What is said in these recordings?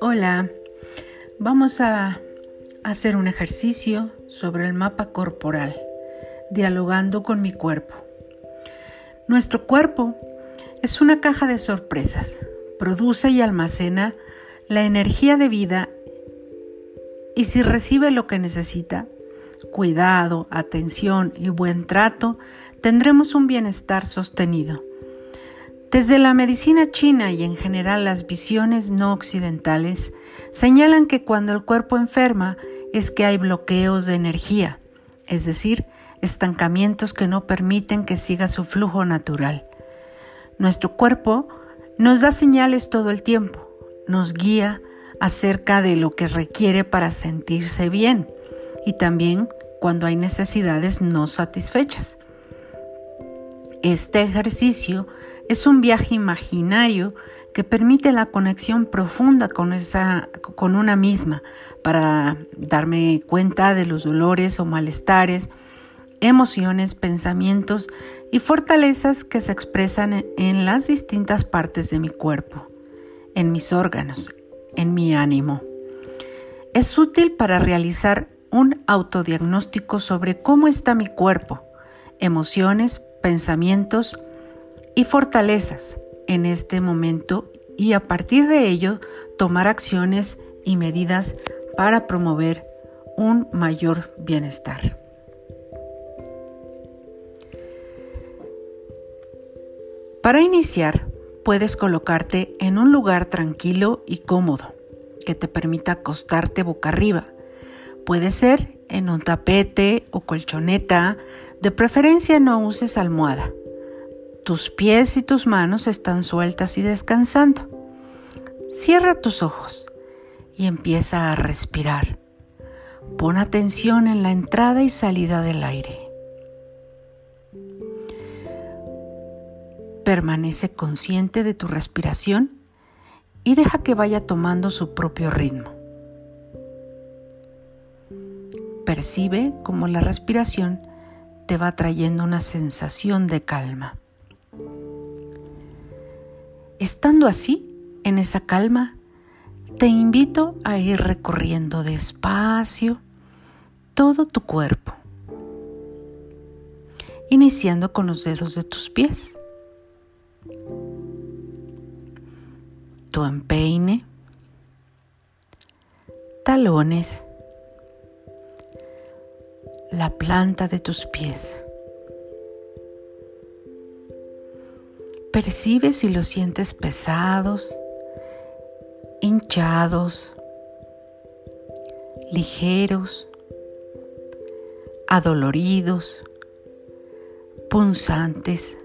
Hola, vamos a hacer un ejercicio sobre el mapa corporal, dialogando con mi cuerpo. Nuestro cuerpo es una caja de sorpresas, produce y almacena la energía de vida y si recibe lo que necesita, cuidado, atención y buen trato, tendremos un bienestar sostenido. Desde la medicina china y en general las visiones no occidentales señalan que cuando el cuerpo enferma es que hay bloqueos de energía, es decir, estancamientos que no permiten que siga su flujo natural. Nuestro cuerpo nos da señales todo el tiempo, nos guía acerca de lo que requiere para sentirse bien y también cuando hay necesidades no satisfechas. Este ejercicio es un viaje imaginario que permite la conexión profunda con, esa, con una misma para darme cuenta de los dolores o malestares, emociones, pensamientos y fortalezas que se expresan en las distintas partes de mi cuerpo, en mis órganos, en mi ánimo. Es útil para realizar un autodiagnóstico sobre cómo está mi cuerpo, emociones, pensamientos y fortalezas en este momento y a partir de ello tomar acciones y medidas para promover un mayor bienestar. Para iniciar, puedes colocarte en un lugar tranquilo y cómodo que te permita acostarte boca arriba Puede ser en un tapete o colchoneta, de preferencia no uses almohada. Tus pies y tus manos están sueltas y descansando. Cierra tus ojos y empieza a respirar. Pon atención en la entrada y salida del aire. Permanece consciente de tu respiración y deja que vaya tomando su propio ritmo. Percibe cómo la respiración te va trayendo una sensación de calma. Estando así, en esa calma, te invito a ir recorriendo despacio todo tu cuerpo, iniciando con los dedos de tus pies, tu empeine, talones, la planta de tus pies. Percibe si los sientes pesados, hinchados, ligeros, adoloridos, punzantes.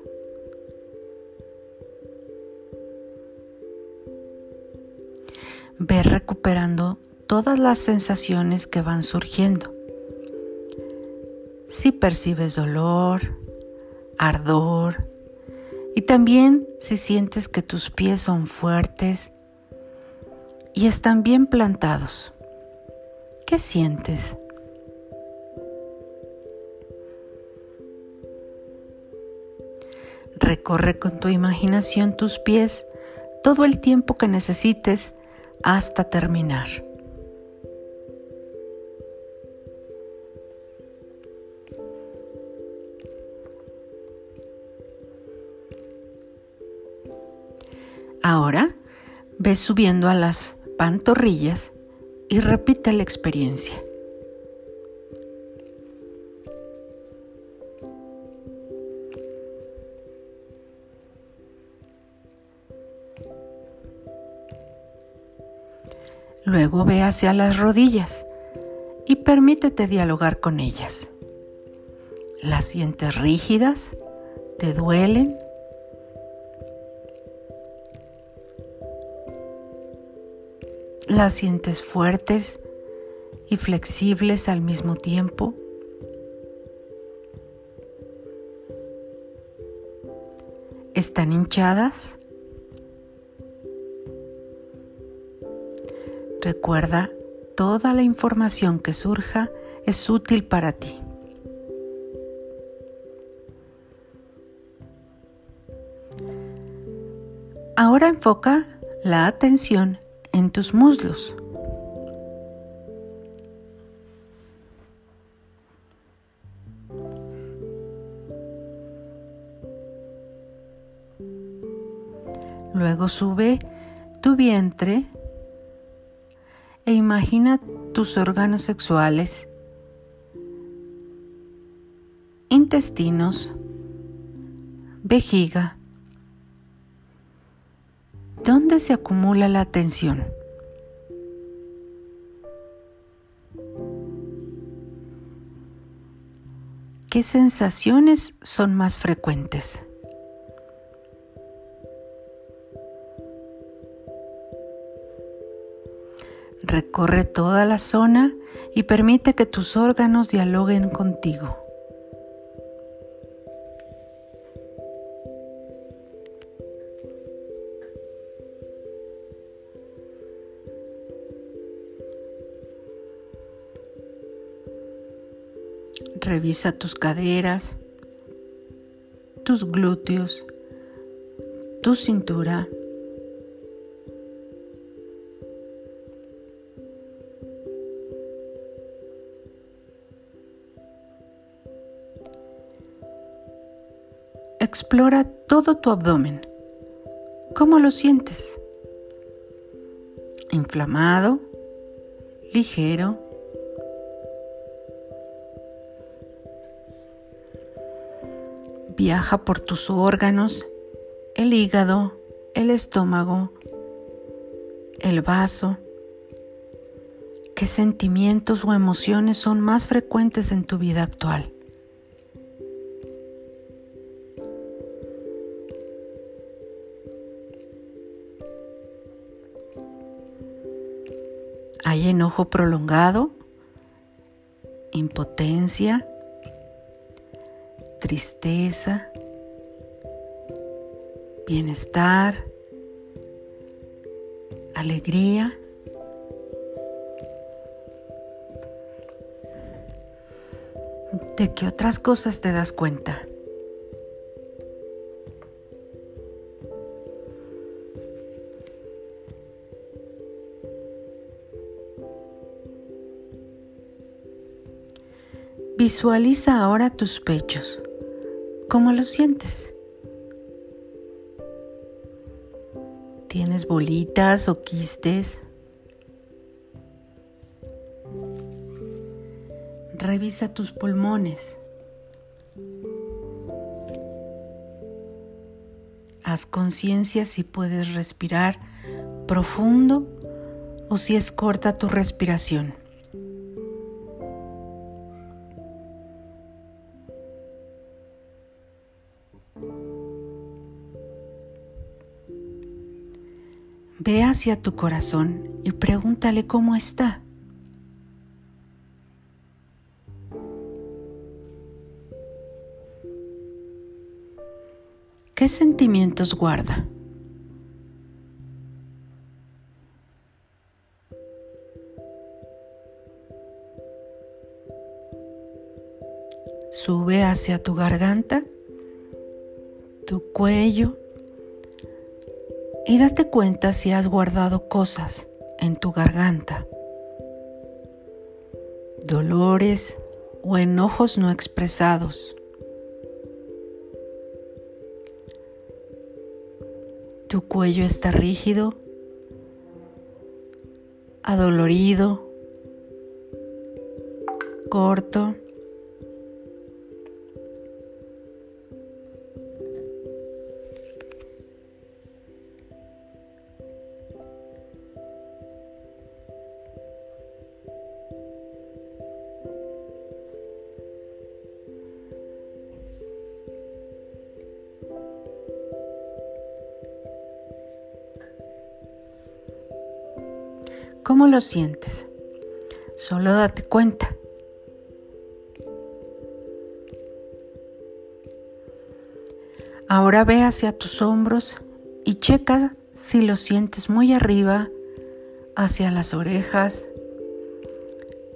Ve recuperando todas las sensaciones que van surgiendo si percibes dolor, ardor y también si sientes que tus pies son fuertes y están bien plantados. ¿Qué sientes? Recorre con tu imaginación tus pies todo el tiempo que necesites hasta terminar. Ahora ve subiendo a las pantorrillas y repite la experiencia. Luego ve hacia las rodillas y permítete dialogar con ellas. ¿Las sientes rígidas? ¿Te duelen? Las sientes fuertes y flexibles al mismo tiempo. ¿Están hinchadas? Recuerda, toda la información que surja es útil para ti. Ahora enfoca la atención en tus muslos. Luego sube tu vientre e imagina tus órganos sexuales, intestinos, vejiga. ¿Dónde se acumula la tensión? ¿Qué sensaciones son más frecuentes? Recorre toda la zona y permite que tus órganos dialoguen contigo. Revisa tus caderas, tus glúteos, tu cintura, Explora todo tu abdomen. ¿Cómo lo sientes? ¿Inflamado? ¿Ligero? Viaja por tus órganos, el hígado, el estómago, el vaso. ¿Qué sentimientos o emociones son más frecuentes en tu vida actual? Hay enojo prolongado, impotencia, tristeza, bienestar, alegría. ¿De qué otras cosas te das cuenta? Visualiza ahora tus pechos. ¿Cómo los sientes? ¿Tienes bolitas o quistes? Revisa tus pulmones. Haz conciencia si puedes respirar profundo o si es corta tu respiración. Ve hacia tu corazón y pregúntale cómo está. ¿Qué sentimientos guarda? Sube hacia tu garganta, tu cuello, y date cuenta si has guardado cosas en tu garganta, dolores o enojos no expresados. Tu cuello está rígido, adolorido, corto. ¿Cómo lo sientes? Solo date cuenta. Ahora ve hacia tus hombros y checa si lo sientes muy arriba, hacia las orejas,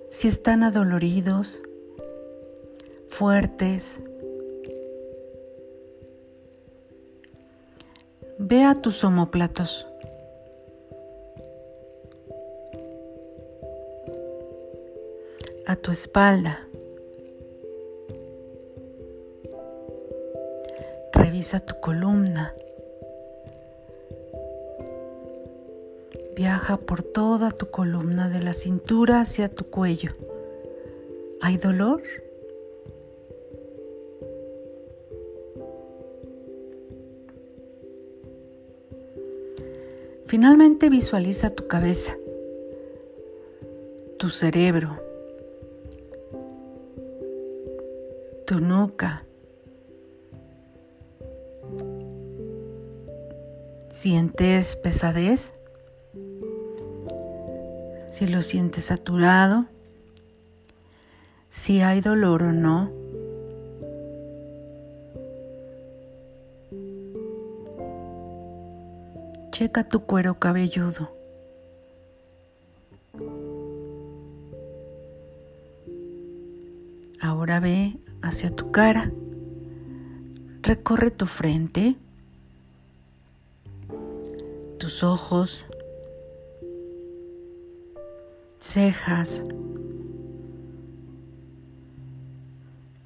si están adoloridos, fuertes. Ve a tus omóplatos. A tu espalda. Revisa tu columna. Viaja por toda tu columna de la cintura hacia tu cuello. ¿Hay dolor? Finalmente visualiza tu cabeza, tu cerebro, ¿Sientes pesadez? Si lo sientes saturado, si hay dolor o no. checa tu cuero cabelludo. Ahora ve hacia tu cara. Recorre tu frente, tus ojos, cejas,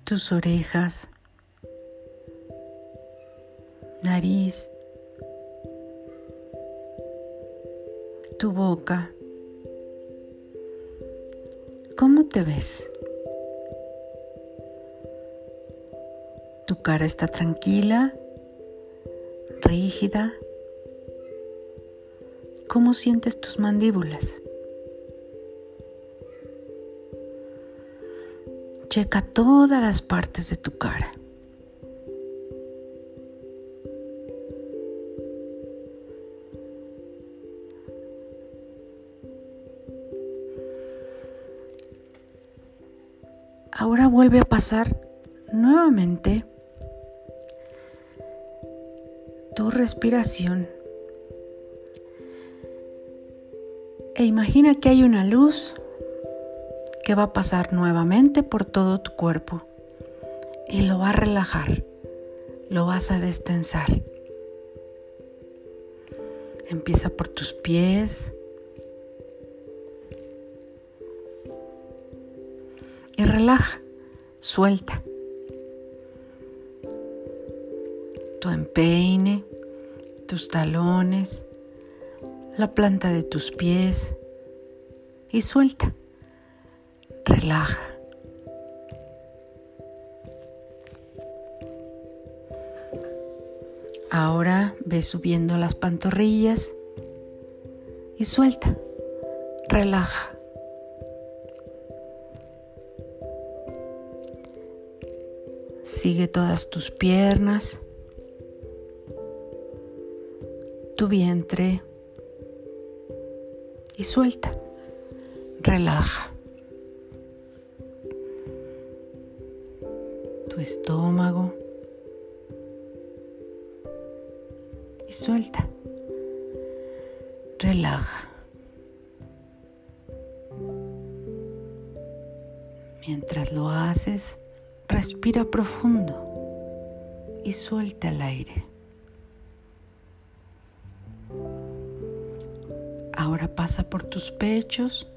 tus orejas, nariz, tu boca. ¿Cómo te ves? Tu cara está tranquila, rígida. ¿Cómo sientes tus mandíbulas? Checa todas las partes de tu cara. Ahora vuelve a pasar nuevamente tu respiración. E imagina que hay una luz que va a pasar nuevamente por todo tu cuerpo y lo va a relajar, lo vas a destensar. Empieza por tus pies, y relaja, suelta. Tu empeine, tus talones, la planta de tus pies y suelta. Relaja. Ahora ve subiendo las pantorrillas y suelta. Relaja. Sigue todas tus piernas, tu vientre y suelta. Relaja. Tu estómago y suelta. Relaja. Mientras lo haces, Respira profundo y suelta el aire. Ahora pasa por tus pechos.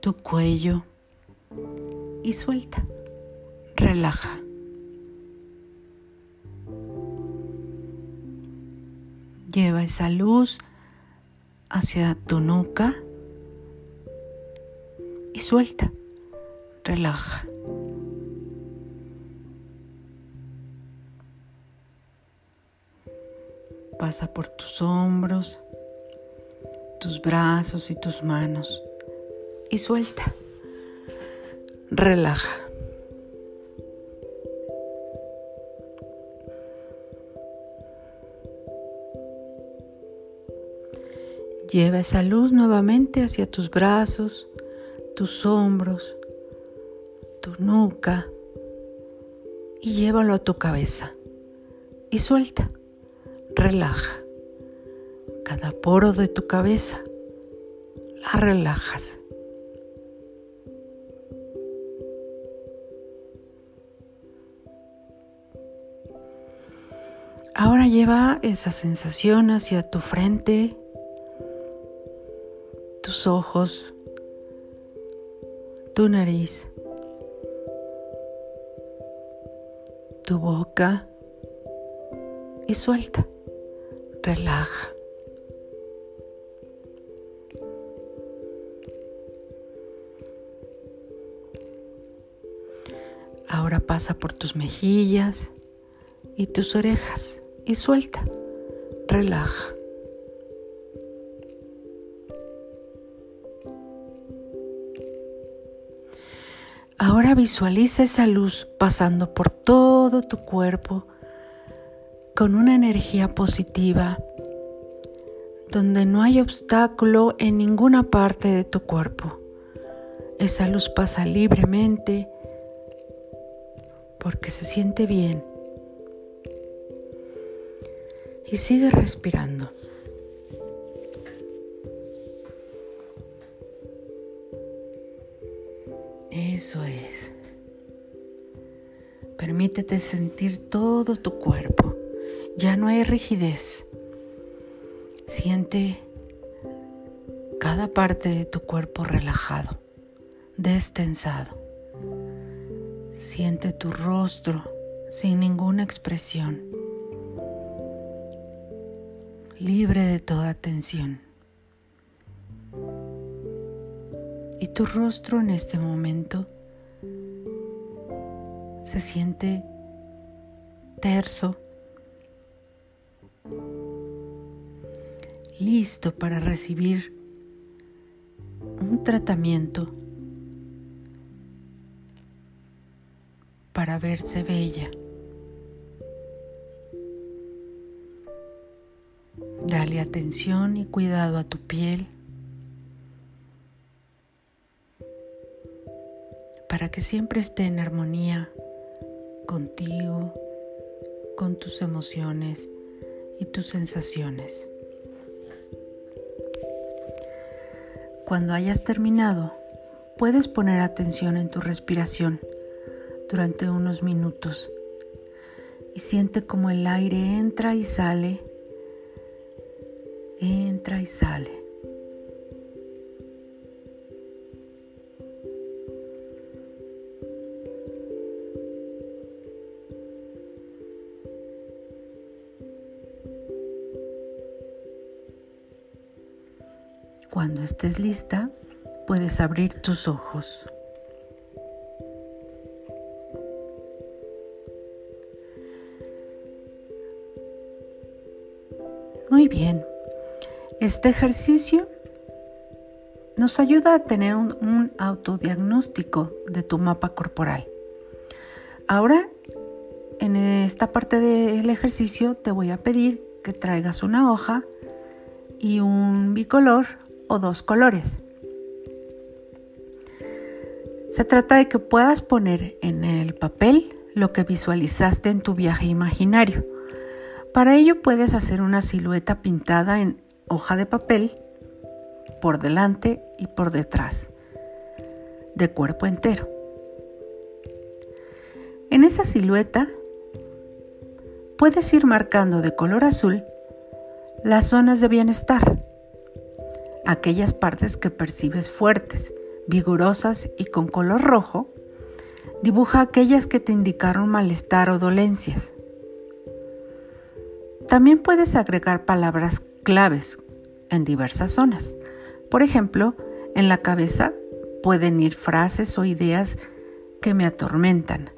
Tu cuello y suelta. Relaja. Lleva esa luz hacia tu nuca y suelta, relaja. Pasa por tus hombros, tus brazos y tus manos. Y suelta, relaja. Lleva esa luz nuevamente hacia tus brazos, tus hombros, tu nuca y llévalo a tu cabeza. Y suelta, relaja. Cada poro de tu cabeza la relajas. Ahora lleva esa sensación hacia tu frente, tus ojos, tu nariz, tu boca y suelta, relaja. Ahora pasa por tus mejillas y tus orejas y suelta, relaja. Ahora visualiza esa luz pasando por todo tu cuerpo con una energía positiva, donde no hay obstáculo en ninguna parte de tu cuerpo. Esa luz pasa libremente porque se siente bien. Y sigue respirando. Eso es. Permítete sentir todo tu cuerpo. Ya no hay rigidez. Siente cada parte de tu cuerpo relajado, destensado. Siente tu rostro sin ninguna expresión, libre de toda tensión. Y tu rostro en este momento se siente terso, listo para recibir un tratamiento para verse bella. Dale atención y cuidado a tu piel para que siempre esté en armonía contigo, con tus emociones y tus sensaciones. Cuando hayas terminado, puedes poner atención en tu respiración durante unos minutos y siente como el aire entra y sale, entra y sale. Puedes abrir tus ojos. Muy bien. Este ejercicio nos ayuda a tener un, autodiagnóstico de tu mapa corporal. Ahora, en esta parte del ejercicio te voy a pedir que traigas una hoja y un bicolor o dos colores. Se trata de que puedas poner en el papel lo que visualizaste en tu viaje imaginario. Para ello puedes hacer una silueta pintada en hoja de papel por delante y por detrás, de cuerpo entero. En esa silueta puedes ir marcando de color azul las zonas de bienestar, aquellas partes que percibes fuertes, vigorosas y con color rojo, dibuja aquellas que te indicaron malestar o dolencias. También puedes agregar palabras claves en diversas zonas. Por ejemplo, en la cabeza pueden ir frases o ideas que me atormentan.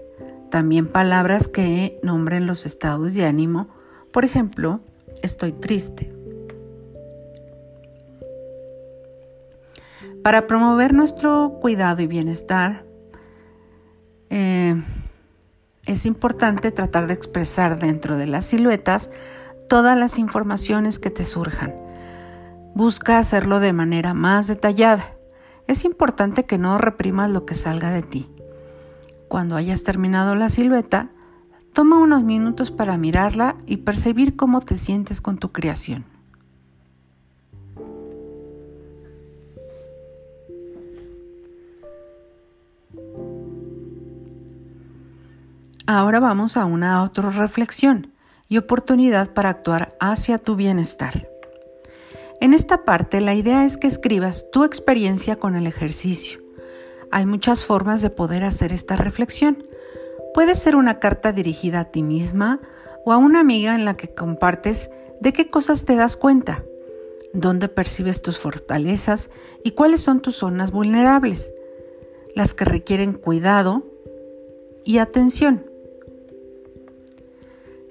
También palabras que nombren los estados de ánimo. Por ejemplo, estoy triste. Para promover nuestro cuidado y bienestar, eh, es importante tratar de expresar dentro de las siluetas todas las informaciones que te surjan. Busca hacerlo de manera más detallada. Es importante que no reprimas lo que salga de ti. Cuando hayas terminado la silueta, toma unos minutos para mirarla y percibir cómo te sientes con tu creación. Ahora vamos a una otra reflexión y oportunidad para actuar hacia tu bienestar. En esta parte la idea es que escribas tu experiencia con el ejercicio. Hay muchas formas de poder hacer esta reflexión. Puede ser una carta dirigida a ti misma o a una amiga en la que compartes de qué cosas te das cuenta, dónde percibes tus fortalezas y cuáles son tus zonas vulnerables, las que requieren cuidado y atención.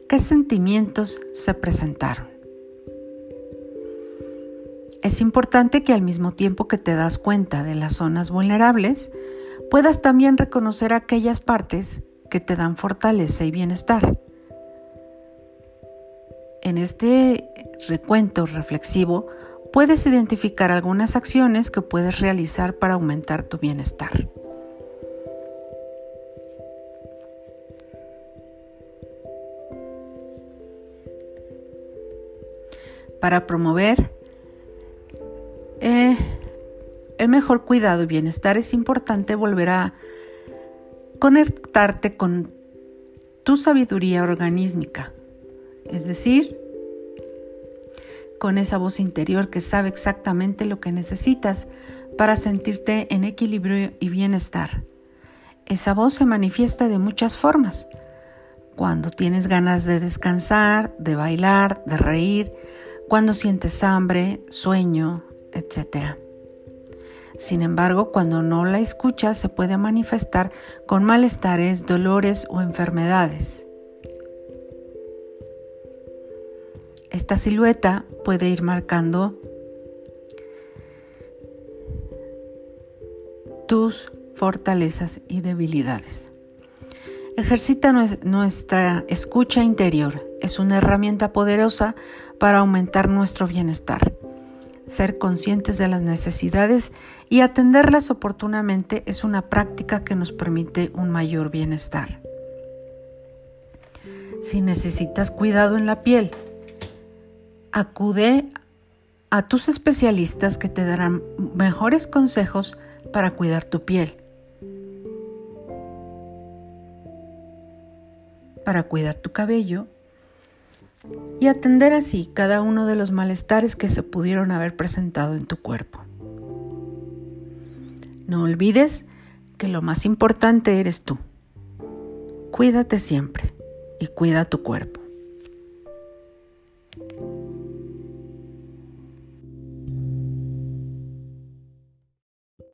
¿Qué sentimientos se presentaron? Es importante que al mismo tiempo que te das cuenta de las zonas vulnerables, puedas también reconocer aquellas partes que te dan fortaleza y bienestar. En este recuento reflexivo puedes identificar algunas acciones que puedes realizar para aumentar tu bienestar. Para promover eh, el mejor cuidado y bienestar es importante volver a conectarte con tu sabiduría organísmica, es decir, con esa voz interior que sabe exactamente lo que necesitas para sentirte en equilibrio y bienestar. Esa voz se manifiesta de muchas formas. Cuando tienes ganas de descansar, de bailar, de reír, cuando sientes hambre, sueño, etc. Sin embargo, cuando no la escuchas se puede manifestar con malestares, dolores o enfermedades. Esta silueta puede ir marcando tus fortalezas y debilidades. Ejercita nuestra escucha interior. Es una herramienta poderosa para aumentar nuestro bienestar ser conscientes de las necesidades y atenderlas oportunamente es una práctica que nos permite un mayor bienestar. Si necesitas cuidado en la piel, acude a tus especialistas que te darán mejores consejos para cuidar tu piel. Para cuidar tu cabello y atender así cada uno de los malestares que se pudieron haber presentado en tu cuerpo. No olvides que lo más importante eres tú. Cuídate siempre y cuida tu cuerpo.